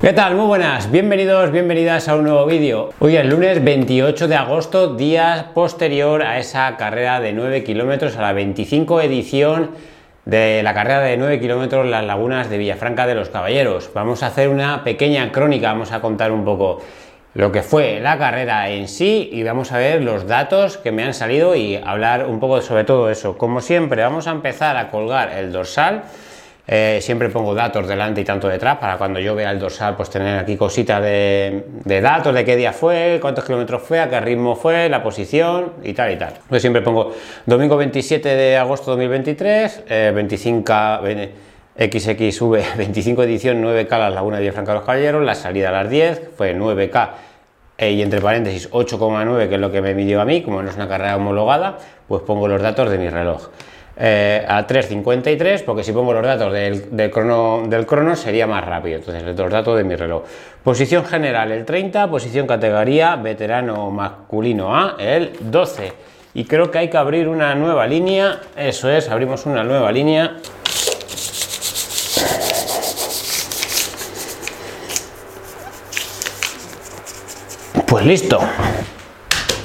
¿Qué tal? Muy buenas, bienvenidos, bienvenidas a un nuevo vídeo. Hoy es lunes 28 de agosto, día posterior a esa carrera de 9 kilómetros, a la 25 edición de la carrera de 9 kilómetros Las Lagunas de Villafranca de los Caballeros. Vamos a hacer una pequeña crónica, vamos a contar un poco lo que fue la carrera en sí y vamos a ver los datos que me han salido y hablar un poco sobre todo eso. Como siempre, vamos a empezar a colgar el dorsal eh, siempre pongo datos delante y tanto detrás para cuando yo vea el dorsal, pues tener aquí cositas de, datos de qué día fue, cuántos kilómetros fue, a qué ritmo fue, la posición y tal y tal. Siempre pongo domingo 27 de agosto 2023, eh, 25 XXV 25 edición 9K las Laguna de Franca los Caballeros, la salida a las 10 fue 9K y entre paréntesis 8,9 que es lo que me midió a mí, como no es una carrera homologada, pues pongo los datos de mi reloj. Eh, a 3.53 porque si pongo los datos del, crono, del crono sería más rápido, entonces los datos de mi reloj. Posición general el 30, posición categoría veterano masculino A el 12 y creo que hay que abrir una nueva línea, eso es, abrimos una nueva línea. Pues listo,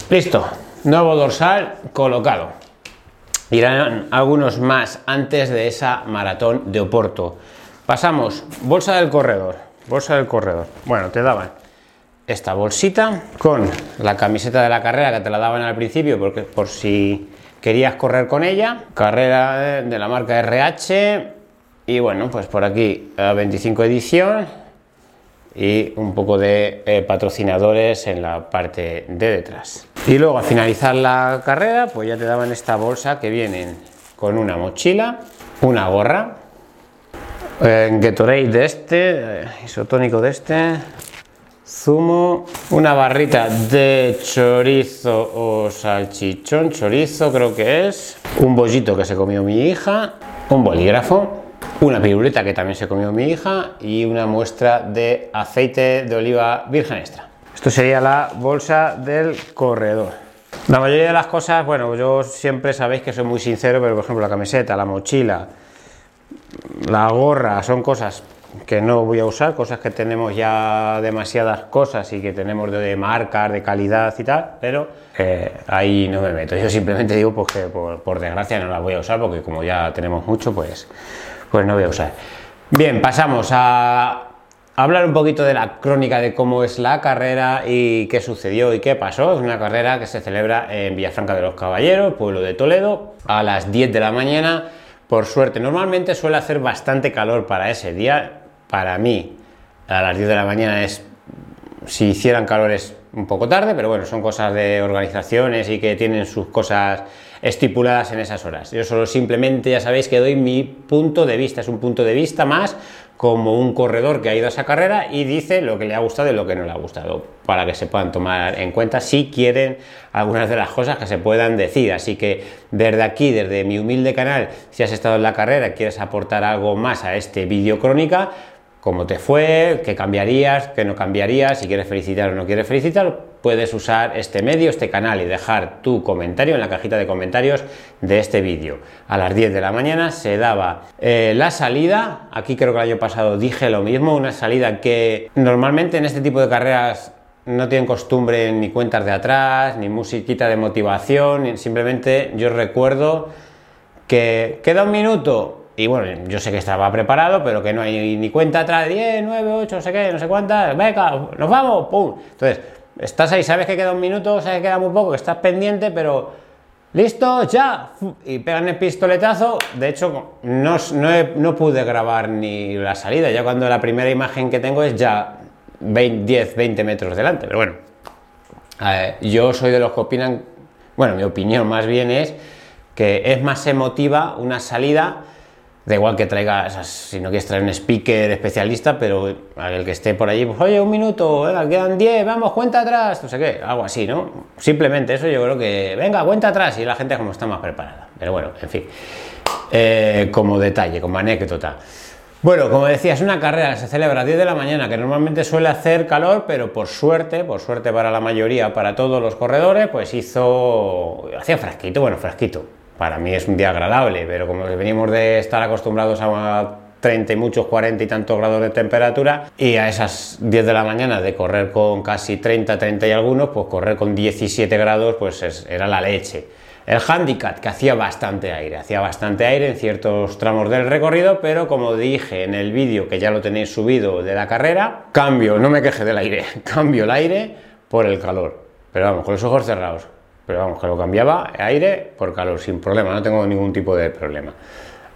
listo, nuevo dorsal colocado. Irán algunos más antes de esa maratón de Oporto. Pasamos, bolsa del corredor. Bolsa del corredor. Bueno, te daban esta bolsita con la camiseta de la carrera que te la daban al principio porque por si querías correr con ella. Carrera de la marca RH. Y bueno, pues por aquí 25 edición y un poco de eh, patrocinadores en la parte de detrás. Y luego, al finalizar la carrera, pues ya te daban esta bolsa que vienen con una mochila, una gorra, eh, Gatorade de este, eh, isotónico de este, zumo, una barrita de chorizo o salchichón, chorizo creo que es, un bollito que se comió mi hija, un bolígrafo, una piruleta que también se comió mi hija y una muestra de aceite de oliva virgen extra. Esto sería la bolsa del corredor. La mayoría de las cosas, bueno, yo siempre sabéis que soy muy sincero, pero por ejemplo la camiseta, la mochila, la gorra, son cosas que no voy a usar, cosas que tenemos ya demasiadas cosas y que tenemos de marcas, de calidad y tal, pero eh, ahí no me meto. Yo simplemente digo pues que por, por, desgracia no las voy a usar porque como ya tenemos mucho, pues, pues no voy a usar. Bien, pasamos a hablar un poquito de la crónica de cómo es la carrera y qué sucedió y qué pasó. Es una carrera que se celebra en Villafranca de los Caballeros, pueblo de Toledo, a las 10 de la mañana. Por suerte, normalmente suele hacer bastante calor para ese día. Para mí, a las 10 de la mañana es, si hicieran calor es un poco tarde, pero bueno, son cosas de organizaciones y que tienen sus cosas estipuladas en esas horas. Yo solo simplemente ya sabéis que doy mi punto de vista, es un punto de vista más como un corredor que ha ido a esa carrera y dice lo que le ha gustado y lo que no le ha gustado, para que se puedan tomar en cuenta si quieren algunas de las cosas que se puedan decir. Así que desde aquí, desde mi humilde canal, si has estado en la carrera quieres aportar algo más a este vídeo crónica, cómo te fue, qué cambiarías, qué no cambiarías, si quieres felicitar o no quieres felicitar, puedes usar este medio, este canal y dejar tu comentario en la cajita de comentarios de este vídeo. A las 10 de la mañana se daba eh, la salida, aquí creo que el año pasado dije lo mismo, una salida que normalmente en este tipo de carreras no tienen costumbre ni cuentas de atrás, ni musiquita de motivación, simplemente yo recuerdo que queda un minuto, y bueno, yo sé que estaba preparado, pero que no hay ni cuenta atrás, 10, 9, 8, no sé qué, no sé cuántas, venga, nos vamos, pum. Entonces, estás ahí, sabes que queda un minuto, sabes que queda muy poco, que estás pendiente, pero listo, ya, y pegan el pistoletazo. De hecho, no, no, pude grabar ni la salida, ya cuando la primera imagen que tengo es ya 10, 20 metros delante, pero bueno, yo soy de los que opinan, bueno, mi opinión más bien es que es más emotiva una salida Da igual que traiga, si no quieres traer un speaker especialista, pero el que esté por allí, pues oye, un minuto, venga, quedan 10, vamos, cuenta atrás, no sé qué, algo así, ¿no? Simplemente eso yo creo que, venga, cuenta atrás, y la gente como está más preparada. Pero bueno, en fin, eh, como detalle, como anécdota. Bueno, como decía, es una carrera se celebra a 10 de la mañana, que normalmente suele hacer calor, pero por suerte, por suerte para la mayoría, para todos los corredores, pues hizo, hacía fresquito, bueno, fresquito, para mí es un día agradable, pero como venimos de estar acostumbrados a 30 y muchos 40 y tantos grados de temperatura y a esas 10 de la mañana de correr con casi 30, 30 y algunos, pues correr con 17 grados pues era la leche. El handicap, que hacía bastante aire, hacía bastante aire en ciertos tramos del recorrido, pero como dije en el vídeo que ya lo tenéis subido de la carrera, cambio, no me queje del aire, cambio el aire por el calor. Pero vamos, con los ojos cerrados. Pero vamos, que lo cambiaba aire por calor, sin problema, no tengo ningún tipo de problema.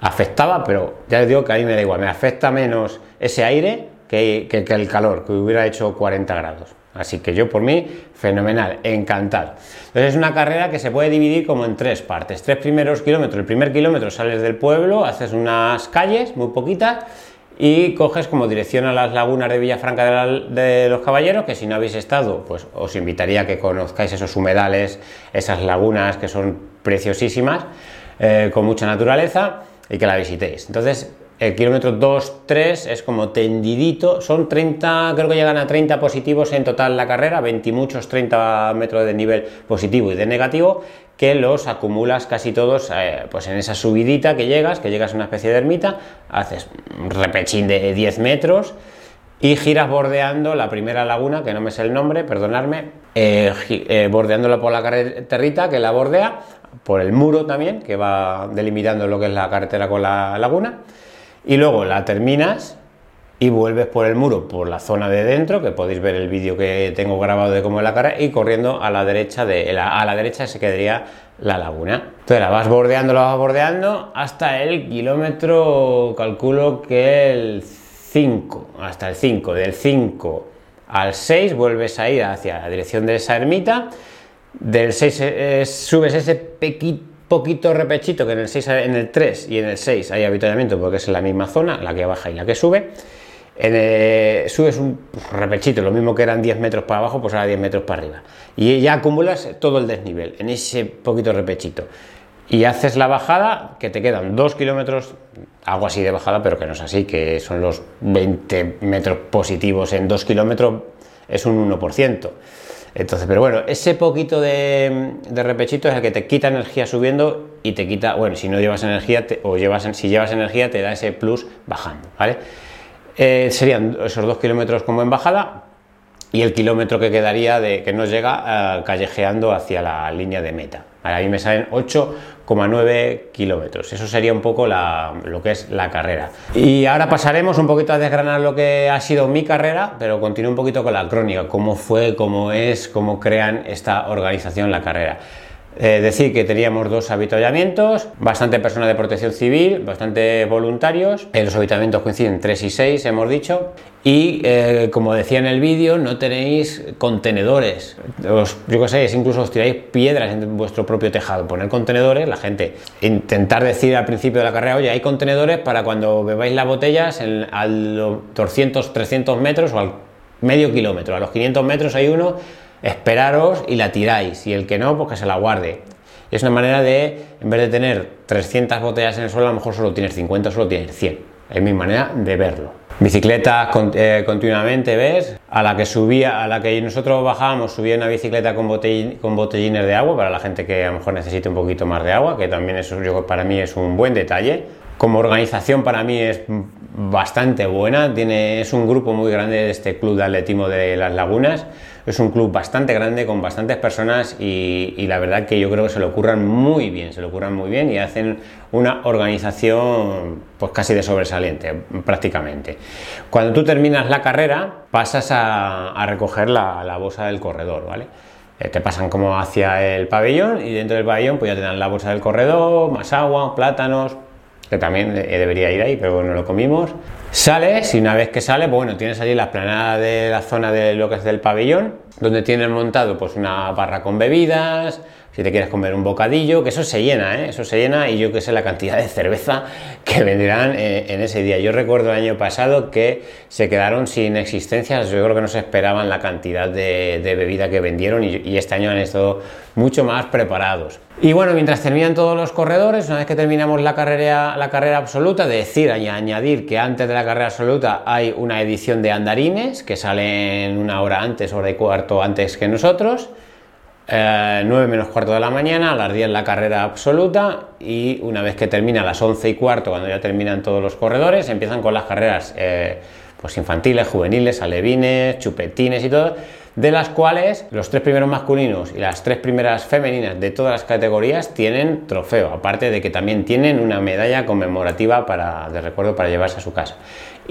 Afectaba, pero ya les digo que a mí me da igual, me afecta menos ese aire que, que el calor, que hubiera hecho 40 grados. Así que yo por mí, fenomenal, encantado. Entonces es una carrera que se puede dividir como en tres partes. Tres primeros kilómetros. El primer kilómetro sales del pueblo, haces unas calles muy poquitas y coges como dirección a las lagunas de Villafranca de, los Caballeros, que si no habéis estado, pues os invitaría a que conozcáis esos humedales, esas lagunas que son preciosísimas, eh, con mucha naturaleza y que la visitéis. Entonces el kilómetro 2, 3 es como tendidito, son 30, creo que llegan a 30 positivos en total la carrera, 20 muchos, 30 metros de nivel positivo y de negativo, que los acumulas casi todos eh, pues en esa subidita que llegas, que llegas a una especie de ermita, haces un repechín de 10 metros y giras bordeando la primera laguna, que no me sé el nombre, perdonadme, eh, eh, bordeándola por la carreterita que la bordea, por el muro también, que va delimitando lo que es la carretera con la laguna y luego la terminas y vuelves por el muro, por la zona de dentro, que podéis ver el vídeo que tengo grabado de cómo es la cara, y corriendo a la derecha, de, a la derecha se quedaría la laguna. Entonces la vas bordeando, la vas bordeando hasta el kilómetro, calculo que el 5, hasta el 5, del 5 al 6 vuelves a ir hacia la dirección de esa ermita, del 6 eh, subes ese pequito poquito repechito que en el, 6, en el 3 y en el 6 hay habituallamiento porque es en la misma zona, la que baja y la que sube. En subes un repechito, lo mismo que eran 10 metros para abajo, pues ahora 10 metros para arriba. Y ya acumulas todo el desnivel en ese poquito repechito. Y haces la bajada, que te quedan 2 kilómetros, algo así de bajada, pero que no es así, que son los 20 metros positivos en 2 kilómetros, es un 1%. Entonces, pero bueno, ese poquito de, repechito es el que te quita energía subiendo y te quita, bueno, si no llevas energía o llevas, si llevas energía te da ese plus bajando, ¿vale? Eh, serían esos dos kilómetros como en bajada y el kilómetro que quedaría de que nos llega eh, callejeando hacia la línea de meta. Ahí me salen 8 9 kilómetros. Eso sería un poco lo que es la carrera. Y ahora pasaremos un poquito a desgranar lo que ha sido mi carrera, pero continúo un poquito con la crónica, cómo fue, cómo es, cómo crean esta organización la carrera. Eh, decir que teníamos dos habituallamientos, bastante personas de protección civil, bastante voluntarios. En los habituallamientos coinciden 3 y 6, hemos dicho. Y eh, como decía en el vídeo, no tenéis contenedores. yo qué sé, incluso os tiráis piedras en vuestro propio tejado. Poner contenedores, la gente intentar decir al principio de la carrera, oye, hay contenedores para cuando bebáis las botellas a los 200, 300 metros o al medio kilómetro. A los 500 metros hay uno esperaros y la tiráis, y el que no, pues que se la guarde. Es una manera de, en vez de tener 300 botellas en el suelo, a lo mejor solo tienes 50, solo tienes 100. Es mi manera de verlo. Bicicleta eh, continuamente, ¿ves? A la que subía, a la que nosotros bajábamos, subía una bicicleta con, con botellines de agua para la gente que a lo mejor necesite un poquito más de agua, que también eso yo, para mí es un buen detalle. Como organización para mí es bastante buena, tiene, es un grupo muy grande de este club de atletismo de las lagunas es un club bastante grande con bastantes personas y, la verdad que yo creo que se lo ocurran muy bien, se lo ocurran muy bien y hacen una organización pues casi de sobresaliente prácticamente. Cuando tú terminas la carrera pasas a, recoger la, la, bolsa del corredor, ¿vale? Eh, te pasan como hacia el pabellón y dentro del pabellón pues ya te dan la bolsa del corredor, más agua, plátanos, que también eh, debería ir ahí, pero bueno, lo comimos. Sales y una vez que sale, bueno, tienes allí la esplanada de la zona de lo que es del pabellón, donde tienen montado pues una barra con bebidas, si te quieres comer un bocadillo, que eso se llena, ¿eh? eso se llena y yo que sé la cantidad de cerveza que venderán eh, en ese día. Yo recuerdo el año pasado que se quedaron sin existencias, yo creo que no se esperaban la cantidad de, bebida que vendieron y, este año han estado mucho más preparados. Y bueno, mientras terminan todos los corredores, una vez que terminamos la carrera, la carrera absoluta, decir añadir que antes de la carrera absoluta hay una edición de andarines que salen una hora antes, hora y cuarto antes que nosotros. 9 eh, menos cuarto de la mañana, a las 10 la carrera absoluta y una vez que termina a las 11 y cuarto, cuando ya terminan todos los corredores, empiezan con las carreras eh, pues infantiles, juveniles, alevines, chupetines y todo, de las cuales los tres primeros masculinos y las tres primeras femeninas de todas las categorías tienen trofeo, aparte de que también tienen una medalla conmemorativa para, de recuerdo para llevarse a su casa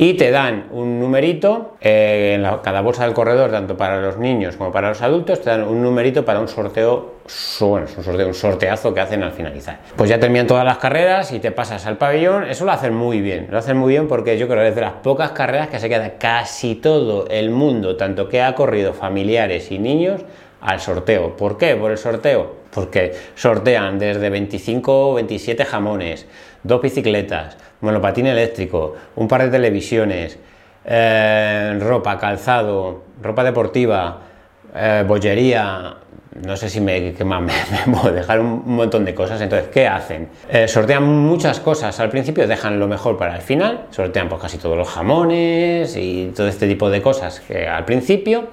y te dan un numerito eh, en cada bolsa del corredor, tanto para los niños como para los adultos, te dan un numerito para un sorteo, bueno, es un sorteo, un sorteazo que hacen al finalizar. Pues ya terminan todas las carreras y te pasas al pabellón, eso lo hacen muy bien, lo hacen muy bien porque yo creo que es de las pocas carreras que se queda casi todo el mundo, tanto que ha corrido familiares y niños, al sorteo. ¿Por qué? Por el sorteo. Porque sortean desde 25 o 27 jamones, dos bicicletas, monopatín eléctrico, un par de televisiones, eh, ropa, calzado, ropa deportiva, eh, bollería, no sé si me, qué más, me, puedo dejar un montón de cosas. Entonces, ¿qué hacen? Eh, sortean muchas cosas al principio, dejan lo mejor para el final, sortean pues casi todos los jamones y todo este tipo de cosas que al principio.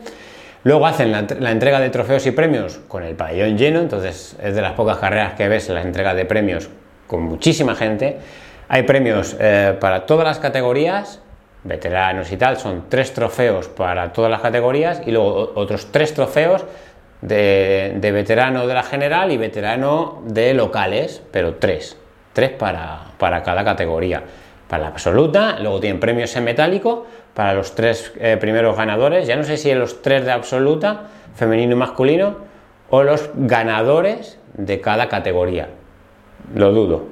Luego hacen la, la, entrega de trofeos y premios con el pabellón lleno, entonces es de las pocas carreras que ves la entrega de premios con muchísima gente. Hay premios eh, para todas las categorías, veteranos y tal, son tres trofeos para todas las categorías y luego otros tres trofeos de, veterano de la general y veterano de locales, pero tres, tres para, cada categoría. Para la absoluta, luego tienen premios en metálico para los tres eh, primeros ganadores, ya no sé si los tres de absoluta, femenino y masculino, o los ganadores de cada categoría. Lo dudo,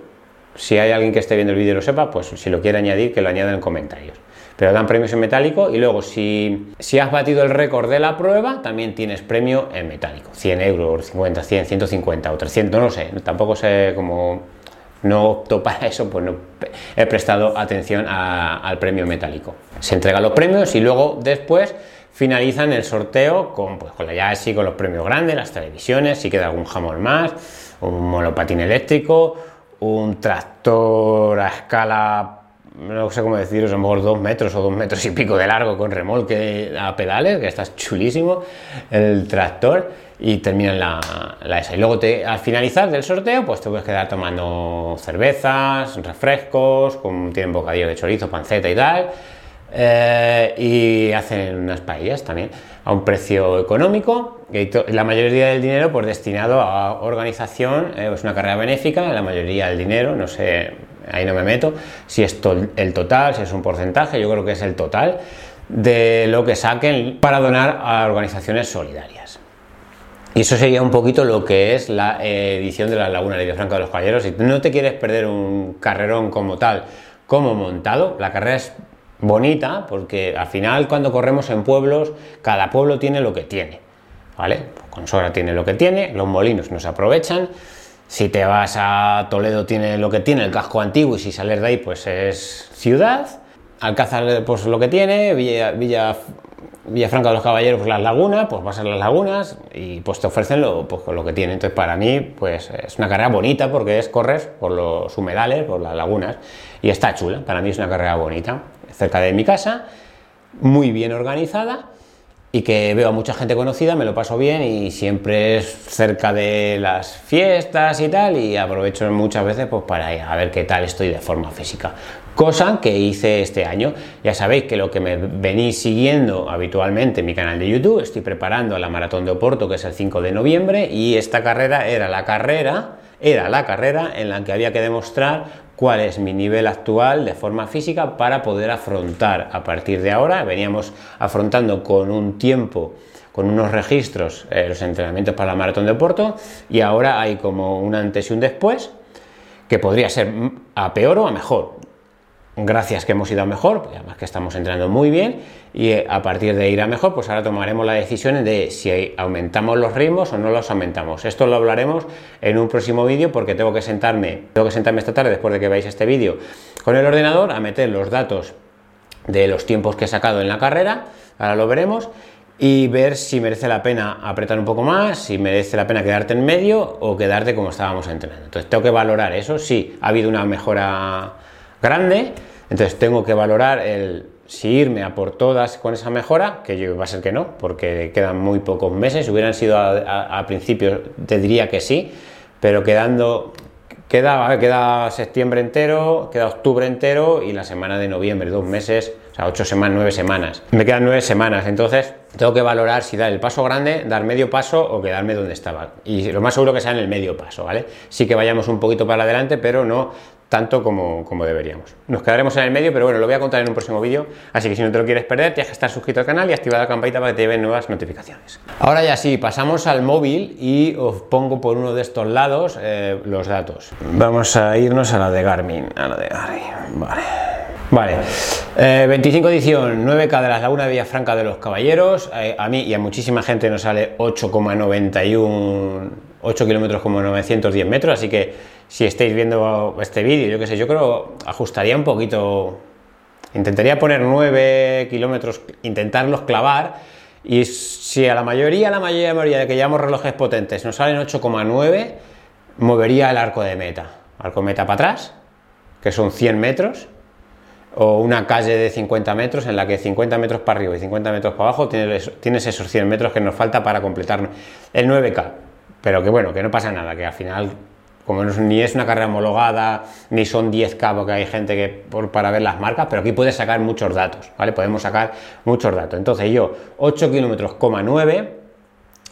si hay alguien que esté viendo el vídeo y lo sepa, pues si lo quiere añadir, que lo añada en comentarios. Pero dan premios en metálico y luego si, si has batido el récord de la prueba, también tienes premio en metálico. 100 euros, 50, 100, 150 o 300, no lo sé. Tampoco sé cómo no opto para eso, pues no he prestado atención al premio metálico. Se entregan los premios y luego después finalizan el sorteo con, pues, con ya así con los premios grandes, las televisiones, si queda algún jamón más, un monopatín eléctrico, un tractor a escala, no sé cómo deciros, a lo mejor dos metros o dos metros y pico de largo con remolque a pedales, que está chulísimo el tractor, y terminan la, la esa. Y luego te, al finalizar del sorteo, pues te puedes quedar tomando cervezas, refrescos, con, tienen bocadillo de chorizo, panceta y tal. Eh, y hacen unas paellas también a un precio económico la mayoría del dinero pues destinado a organización eh, es una carrera benéfica la mayoría del dinero no sé ahí no me meto si es el total si es un porcentaje yo creo que es el total de lo que saquen para donar a organizaciones solidarias y eso sería un poquito lo que es la edición de la Laguna de Franca de los Caballeros. Si no te quieres perder un carrerón como tal, como montado, la carrera es bonita, porque al final cuando corremos en pueblos, cada pueblo tiene lo que tiene, ¿vale? Consora tiene lo que tiene, los molinos nos aprovechan, si te vas a Toledo tiene lo que tiene, el casco antiguo, y si sales de ahí pues es ciudad, Alcázar pues lo que tiene, Villa, Villa, Villafranca de los Caballeros pues las lagunas, pues vas a las lagunas y pues te ofrecen lo, pues, lo que tiene. Entonces para mí pues es una carrera bonita porque es correr por los humedales, por las lagunas y está chula, para mí es una carrera bonita cerca de mi casa, muy bien organizada y que veo a mucha gente conocida, me lo paso bien y siempre es cerca de las fiestas y tal y aprovecho muchas veces pues para ir a ver qué tal estoy de forma física. Cosa que hice este año. Ya sabéis que lo que me venís siguiendo habitualmente en mi canal de YouTube, estoy preparando la maratón de Oporto que es el 5 de noviembre y esta carrera era la carrera era la carrera en la que había que demostrar cuál es mi nivel actual de forma física para poder afrontar a partir de ahora. Veníamos afrontando con un tiempo, con unos registros, eh, los entrenamientos para la maratón de Porto y ahora hay como un antes y un después que podría ser a peor o a mejor gracias que hemos ido a mejor, además que estamos entrenando muy bien, y eh, a partir de ir a mejor, pues ahora tomaremos la decisión de si aumentamos los ritmos o no los aumentamos. Esto lo hablaremos en un próximo vídeo porque tengo que sentarme, tengo que sentarme esta tarde después de que veáis este vídeo con el ordenador a meter los datos de los tiempos que he sacado en la carrera, ahora lo veremos, y ver si merece la pena apretar un poco más, si merece la pena quedarte en medio o quedarte como estábamos entrenando. Entonces tengo que valorar eso, si ha habido una mejora grande, entonces tengo que valorar el si irme a por todas con esa mejora, que yo va a ser que no, porque quedan muy pocos meses, hubieran sido a, principio, te diría que sí, pero quedando, queda, queda septiembre entero, queda octubre entero y la semana de noviembre, dos meses, o sea, ocho semanas, nueve semanas. Me quedan nueve semanas, entonces tengo que valorar si dar el paso grande, dar medio paso o quedarme donde estaba. Y lo más seguro que sea en el medio paso, ¿vale? Sí que vayamos un poquito para adelante, pero no tanto como, como, deberíamos. Nos quedaremos en el medio, pero bueno, lo voy a contar en un próximo vídeo, así que si no te lo quieres perder, tienes que estar suscrito al canal y activar la campanita para que te lleven nuevas notificaciones. Ahora ya sí, pasamos al móvil y os pongo por uno de estos lados eh, los datos. Vamos a irnos a la de Garmin, a la de Garmin, vale. Vale, 25 eh, edición, 9K de la Laguna de Villafranca de los Caballeros. Eh, a mí y a muchísima gente nos sale 8,91, 8 kilómetros como 910 metros. Así que si estáis viendo este vídeo, yo qué sé, yo creo ajustaría un poquito. Intentaría poner 9 kilómetros, intentarlos clavar. Y si a la mayoría, la mayoría, de que llevamos relojes potentes nos salen 8,9, movería el arco de meta. Arco meta para atrás, que son 100 metros o una calle de 50 metros en la que 50 metros para arriba y 50 metros para abajo tienes, tienes esos 100 metros que nos falta para completar el 9K. Pero que bueno, que no pasa nada, que al final, como ni es una carrera homologada, ni son 10K, porque hay gente que para ver las marcas, pero aquí puedes sacar muchos datos, ¿vale? Podemos sacar muchos datos. Entonces yo, 8 kilómetros, 9,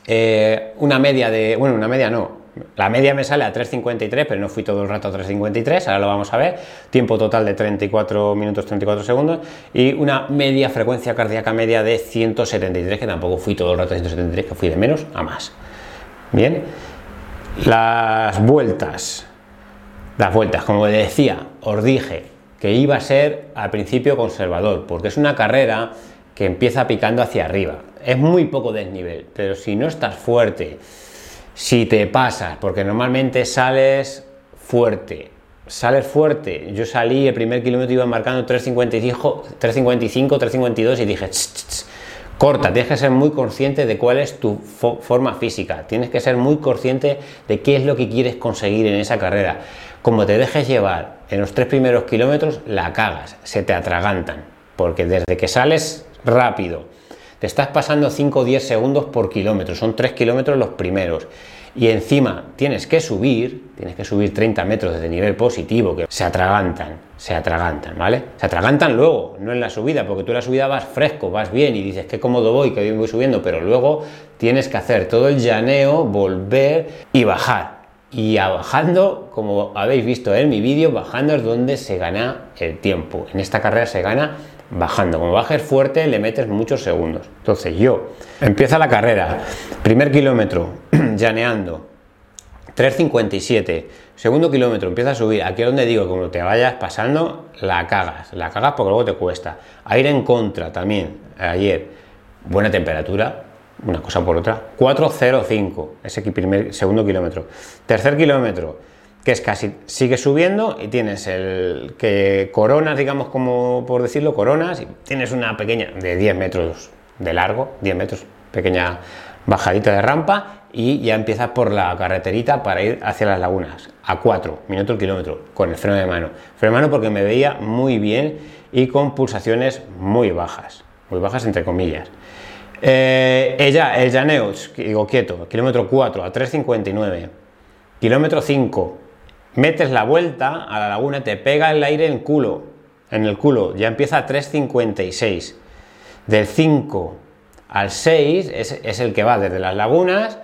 eh, una media de, bueno, una media no, la media me sale a 3.53, pero no fui todo el rato a 3.53, ahora lo vamos a ver. Tiempo total de 34 minutos 34 segundos y una media frecuencia cardíaca media de 173, que tampoco fui todo el rato a 173, que fui de menos a más. Bien, las vueltas. Las vueltas, como decía, os dije que iba a ser al principio conservador, porque es una carrera que empieza picando hacia arriba. Es muy poco desnivel, pero si no estás fuerte, si te pasas, porque normalmente sales fuerte, sales fuerte. Yo salí, el primer kilómetro iba marcando 3.55, 3.55, 3.52 y dije, corta, tienes que ser muy consciente de cuál es tu forma física, tienes que ser muy consciente de qué es lo que quieres conseguir en esa carrera. Como te dejes llevar en los tres primeros kilómetros, la cagas, se te atragantan, porque desde que sales rápido, te estás pasando 5 o 10 segundos por kilómetro, son 3 kilómetros los primeros. Y encima tienes que subir, tienes que subir 30 metros desde nivel positivo, que se atragantan, se atragantan, ¿vale? Se atragantan luego, no en la subida, porque tú en la subida vas fresco, vas bien y dices qué cómodo voy, que bien voy subiendo, pero luego tienes que hacer todo el llaneo, volver y bajar. Y bajando, como habéis visto en mi vídeo, bajando es donde se gana el tiempo. En esta carrera se gana bajando. Como bajes fuerte, le metes muchos segundos. Entonces yo, empieza la carrera, primer kilómetro, llaneando, 3.57, segundo kilómetro, empieza a subir, aquí es donde digo, como te vayas pasando, la cagas, la cagas porque luego te cuesta. Aire en contra también, ayer, buena temperatura, una cosa por otra, 4.05, ese primer, segundo kilómetro. Tercer kilómetro, que es casi, sigue subiendo y tienes el que coronas, digamos como por decirlo, coronas y tienes una pequeña de 10 metros de largo, 10 metros, pequeña bajadita de rampa y ya empiezas por la carreterita para ir hacia las lagunas, a 4 minutos el kilómetro, con el freno de mano. Freno de mano porque me veía muy bien y con pulsaciones muy bajas, muy bajas entre comillas. Eh, ella, el llaneo, digo quieto, kilómetro 4 a 3.59, kilómetro 5 metes la vuelta a la laguna, te pega el aire en el culo, en el culo, ya empieza a 3.56. Del 5 al 6 es, el que va desde las lagunas,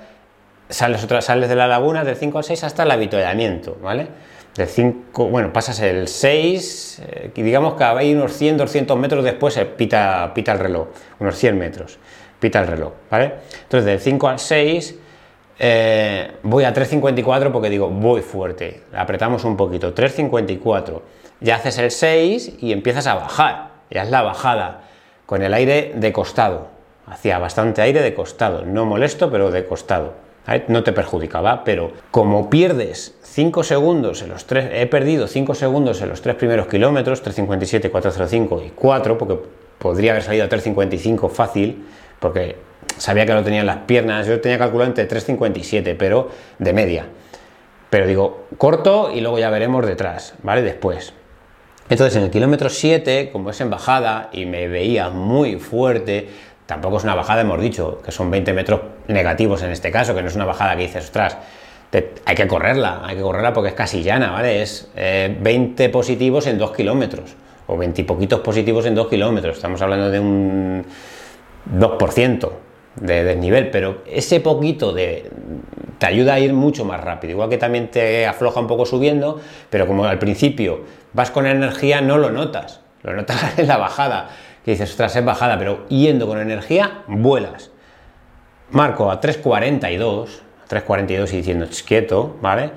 sales, otra, sales de la laguna del 5 al 6 hasta el avituallamiento, ¿vale? Del 5, bueno, pasas el 6, eh, digamos que hay unos 100, 200 metros después pita, pita el reloj, unos 100 metros, pita el reloj, ¿vale? Entonces del 5 al 6 eh, voy a 3.54 porque digo, voy fuerte. Apretamos un poquito. 3.54. Ya haces el 6 y empiezas a bajar. Ya es la bajada. Con el aire de costado. Hacía bastante aire de costado. No molesto, pero de costado. No te perjudicaba, pero como pierdes 5 segundos en los tres, he perdido 5 segundos en los tres primeros kilómetros, 3.57, 4.05 y 4, porque podría haber salido a 3.55 fácil, porque sabía que lo tenía en las piernas, yo tenía calculado entre 3,57, pero de media. Pero digo, corto y luego ya veremos detrás, ¿vale? Después. Entonces en el kilómetro 7, como es en bajada y me veía muy fuerte, tampoco es una bajada, hemos dicho, que son 20 metros negativos en este caso, que no es una bajada que dices, ostras, hay que correrla, hay que correrla porque es casi llana, ¿vale? Es 20 eh, positivos en 2 kilómetros, o 20 y poquitos positivos en 2 kilómetros, estamos hablando de un 2% de desnivel, pero ese poquito de, te ayuda a ir mucho más rápido, igual que también te afloja un poco subiendo, pero como al principio vas con energía no lo notas, lo notas en la bajada, que dices, ostras, es bajada, pero yendo con energía, vuelas. Marco a 3.42, 3.42 y diciendo, quieto, ¿vale?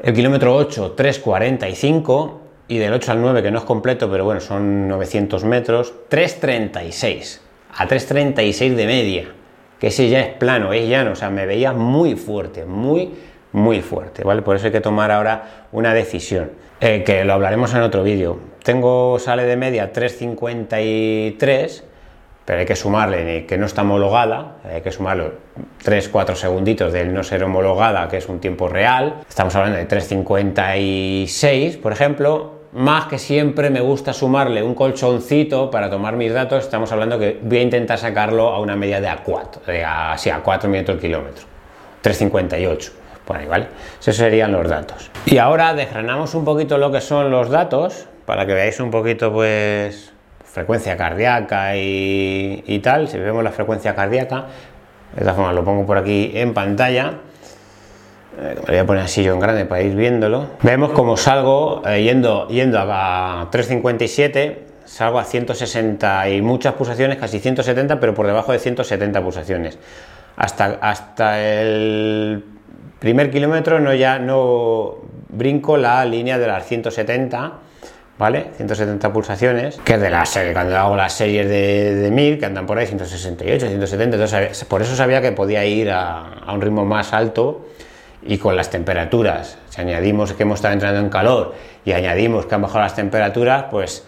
El kilómetro 8, 3.45, y del 8 al 9, que no es completo, pero bueno, son 900 metros, 3.36, a 3.36 de media que ese ya es plano, es llano, o sea, me veía muy fuerte, muy, muy fuerte, ¿vale? Por eso hay que tomar ahora una decisión, eh, que lo hablaremos en otro vídeo. Tengo, sale de media 3.53, pero hay que sumarle que no está homologada, hay que sumarle 3-4 segunditos del no ser homologada, que es un tiempo real. Estamos hablando de 3.56, por ejemplo, más que siempre me gusta sumarle un colchoncito para tomar mis datos, estamos hablando que voy a intentar sacarlo a una media de A4, de a, a 4 minutos el kilómetro, 358, por ahí, ¿vale? Esos serían los datos. Y ahora desgranamos un poquito lo que son los datos, para que veáis un poquito, pues, frecuencia cardíaca y, y tal, si vemos la frecuencia cardíaca, de esta forma lo pongo por aquí en pantalla, me voy a poner así yo en grande para ir viéndolo. Vemos como salgo eh, yendo, yendo a 357, salgo a 160 y muchas pulsaciones, casi 170, pero por debajo de 170 pulsaciones. Hasta, hasta el primer kilómetro no ya no brinco la línea de las 170. ¿Vale? 170 pulsaciones, que es de la serie, cuando hago las series de, de 1000, que andan por ahí 168, 170, entonces por eso sabía que podía ir a, a un ritmo más alto y con las temperaturas, si añadimos que hemos estado entrando en calor y añadimos que han bajado las temperaturas, pues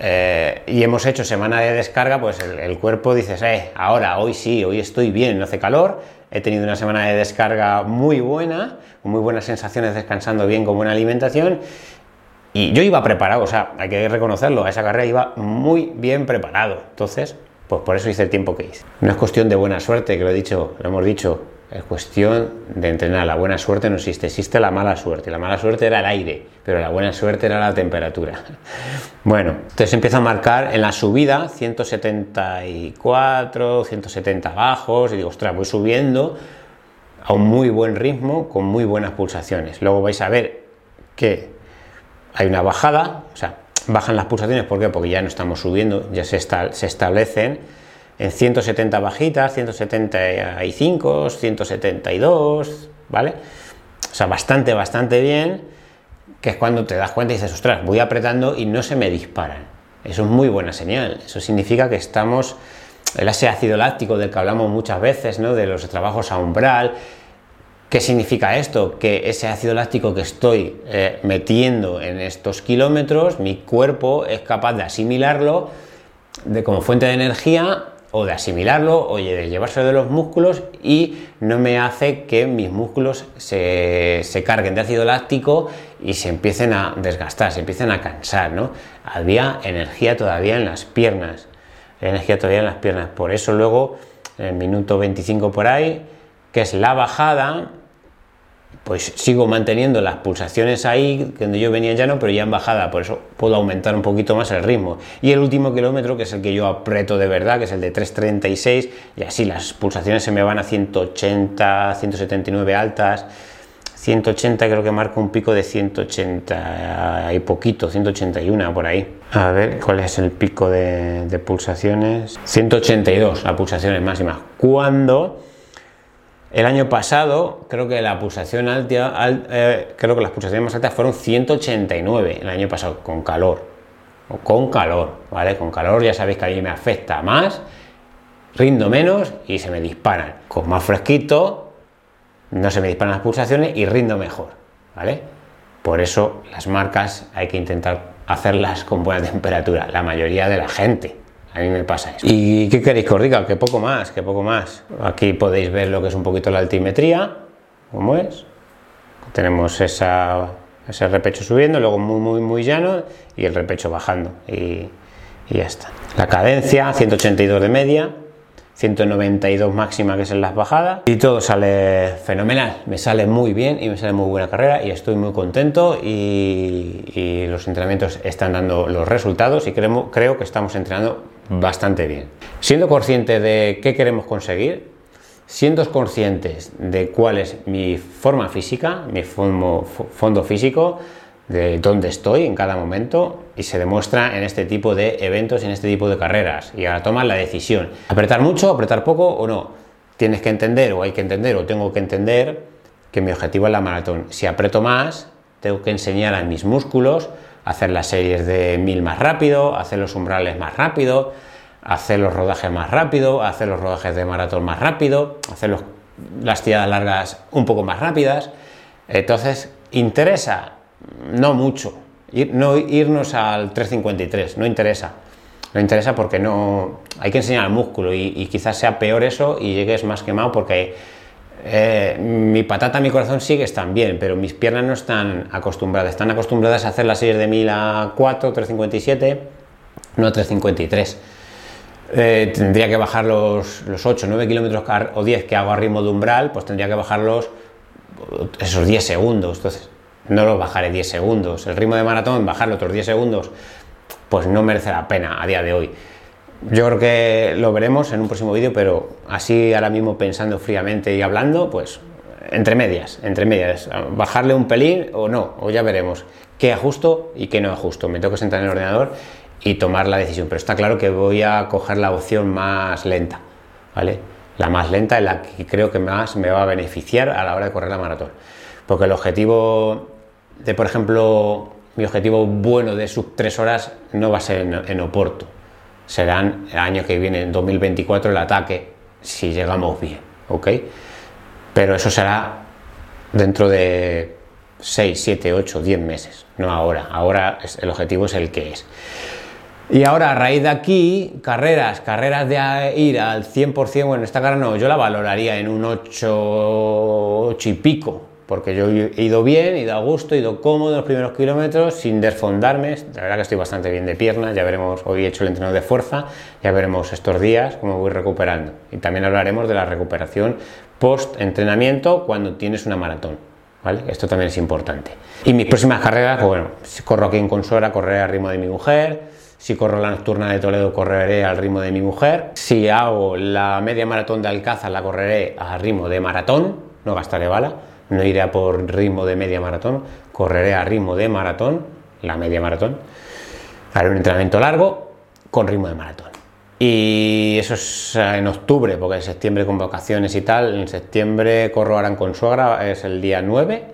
eh, y hemos hecho semana de descarga, pues el, cuerpo dice, eh, ahora, hoy sí, hoy estoy bien, no hace calor, he tenido una semana de descarga muy buena, muy buenas sensaciones, descansando bien, con buena alimentación, y yo iba preparado, o sea, hay que reconocerlo, a esa carrera iba muy bien preparado, entonces, pues por eso hice el tiempo que hice. No es cuestión de buena suerte, que lo he dicho, lo hemos dicho, es cuestión de entrenar. La buena suerte no existe, existe la mala suerte. La mala suerte era el aire, pero la buena suerte era la temperatura. Bueno, entonces empiezo a marcar en la subida 174, 170 bajos y digo, ostras, voy subiendo a un muy buen ritmo con muy buenas pulsaciones. Luego vais a ver que hay una bajada, o sea, bajan las pulsaciones, ¿por qué? Porque ya no estamos subiendo, ya se, se establecen en 170 bajitas, 175, 172, ¿vale? O sea, bastante, bastante bien, que es cuando te das cuenta y dices, ostras, voy apretando y no se me disparan. Eso es muy buena señal. Eso significa que estamos, el ese ácido láctico del que hablamos muchas veces, ¿no? De los trabajos a umbral. ¿Qué significa esto? Que ese ácido láctico que estoy eh, metiendo en estos kilómetros, mi cuerpo es capaz de asimilarlo de, como fuente de energía o de asimilarlo o de llevárselo de los músculos y no me hace que mis músculos se, carguen de ácido láctico y se empiecen a desgastar, se empiecen a cansar, ¿no? Había energía todavía en las piernas, energía todavía en las piernas, por eso luego en el minuto 25 por ahí, que es la bajada, pues sigo manteniendo las pulsaciones ahí, donde yo venía en llano, pero ya en bajada, por eso puedo aumentar un poquito más el ritmo. Y el último kilómetro, que es el que yo aprieto de verdad, que es el de 3.36, y así las pulsaciones se me van a 180, 179 altas, 180 creo que marca un pico de 180 y poquito, 181 por ahí. A ver, ¿cuál es el pico de, de pulsaciones? 182, las pulsaciones máximas. Cuando el año pasado creo que la pulsación alta, eh, creo que las pulsaciones más altas fueron 189 el año pasado con calor o con calor, ¿vale? Con calor ya sabéis que a mí me afecta más, rindo menos y se me disparan. Con más fresquito no se me disparan las pulsaciones y rindo mejor, ¿vale? Por eso las marcas hay que intentar hacerlas con buena temperatura, la mayoría de la gente. Me pasa eso. ¿Y qué queréis que os diga? Que poco más, que poco más. Aquí podéis ver lo que es un poquito la altimetría, como es. Tenemos esa, ese repecho subiendo, luego muy, muy, muy llano y el repecho bajando. Y, y ya está. La cadencia, 182 de media, 192 máxima que es en las bajadas y todo sale fenomenal, me sale muy bien y me sale muy buena carrera y estoy muy contento y, los entrenamientos están dando los resultados y creo, creo que estamos entrenando bastante bien. Siendo consciente de qué queremos conseguir, siendo conscientes de cuál es mi forma física, mi fondo, físico, de dónde estoy en cada momento y se demuestra en este tipo de eventos, en este tipo de carreras. Y ahora tomas la decisión. ¿Apretar mucho, apretar poco o no? Tienes que entender o hay que entender o tengo que entender que mi objetivo es la maratón. Si aprieto más, tengo que enseñar a mis músculos hacer las series de mil más rápido, hacer los umbrales más rápido, hacer los rodajes más rápido, hacer los rodajes de maratón más rápido, hacer las tiradas largas un poco más rápidas. Entonces, interesa no mucho. no irnos al 353, no interesa. No interesa porque no. Hay que enseñar el músculo y, quizás sea peor eso y llegues más quemado porque eh, mi patata, mi corazón sigue están bien, pero mis piernas no están acostumbradas. Están acostumbradas a hacer las series de 1000 a 4, 357, no 353. Eh, tendría que bajar los, los 8, 9 kilómetros o 10 que hago a ritmo de umbral, pues tendría que bajarlos esos 10 segundos. Entonces, no lo bajaré 10 segundos. El ritmo de maratón, bajarlo otros 10 segundos, pues no merece la pena a día de hoy. Yo creo que lo veremos en un próximo vídeo, pero así ahora mismo pensando fríamente y hablando, pues entre medias, entre medias, bajarle un pelín o no, o ya veremos qué ajusto y qué no ajusto. Me tengo que sentar en el ordenador y tomar la decisión, pero está claro que voy a coger la opción más lenta, ¿vale? La más lenta es la que creo que más me va a beneficiar a la hora de correr la maratón, porque el objetivo de, por ejemplo, mi objetivo bueno de sub 3 horas no va a ser en, Oporto. Serán el año que viene, en 2024, el ataque, si llegamos bien, ¿ok? Pero eso será dentro de 6, 7, 8, 10 meses, no ahora. Ahora el objetivo es el que es. Y ahora, a raíz de aquí, carreras, carreras de ir al 100%, bueno, esta carrera no, yo la valoraría en un 8, 8 y pico, porque yo he ido bien, he ido a gusto, he ido cómodo los primeros kilómetros, sin desfondarme, la verdad que estoy bastante bien de piernas, ya veremos, hoy he hecho el entreno de fuerza, ya veremos estos días cómo voy recuperando. Y también hablaremos de la recuperación post-entrenamiento cuando tienes una maratón. ¿Vale? Esto también es importante. Y mis próximas carreras, pues bueno, si corro aquí en Consora, correré al ritmo de mi mujer. Si corro la nocturna de Toledo, correré al ritmo de mi mujer. Si hago la media maratón de Alcázar, la correré al ritmo de maratón, no gastaré bala no iré a por ritmo de media maratón, correré a ritmo de maratón, la media maratón, haré un entrenamiento largo con ritmo de maratón. Y eso es en octubre, porque en septiembre con vacaciones y tal, en septiembre corro ahora con suegra, es el día 9,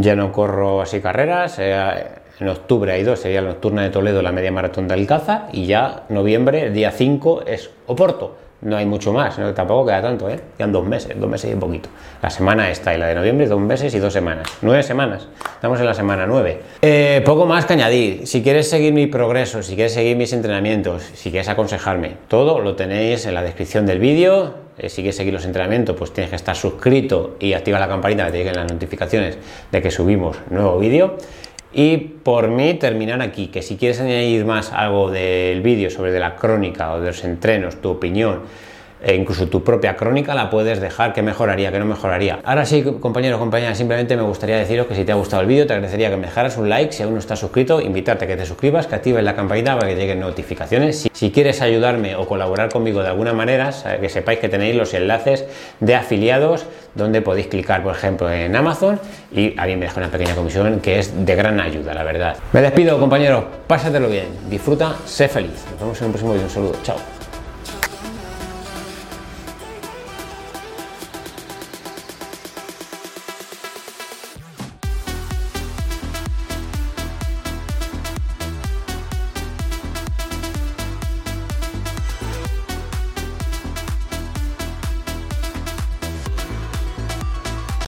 ya no corro así carreras, eh, en octubre hay dos, sería la nocturna de Toledo, la media maratón de Alcázar, y ya noviembre, el día 5 es Oporto, no hay mucho más, tampoco queda tanto, ¿eh? Quedan dos meses, dos meses y un poquito. La semana esta y la de noviembre, dos meses y dos semanas. Nueve semanas. Estamos en la semana nueve. Eh, poco más que añadir. Si quieres seguir mi progreso, si quieres seguir mis entrenamientos, si quieres aconsejarme, todo lo tenéis en la descripción del vídeo. Eh, si quieres seguir los entrenamientos, pues tienes que estar suscrito y activa la campanita que te lleguen las notificaciones de que subimos nuevo vídeo. Y por mí terminar aquí, que si quieres añadir más algo del vídeo sobre de la crónica o de los entrenos, tu opinión, e incluso tu propia crónica la puedes dejar, que mejoraría, que no mejoraría. Ahora sí, compañeros, compañeras, simplemente me gustaría deciros que si te ha gustado el vídeo, te agradecería que me dejaras un like, si aún no estás suscrito, invitarte a que te suscribas, que actives la campanita para que lleguen notificaciones. Si, quieres ayudarme o colaborar conmigo de alguna manera, que sepáis que tenéis los enlaces de afiliados donde podéis clicar, por ejemplo, en Amazon y alguien me deja una pequeña comisión que es de gran ayuda, la verdad. Me despido, compañeros, pásatelo bien, disfruta, sé feliz. Nos vemos en un próximo vídeo, un saludo, chao.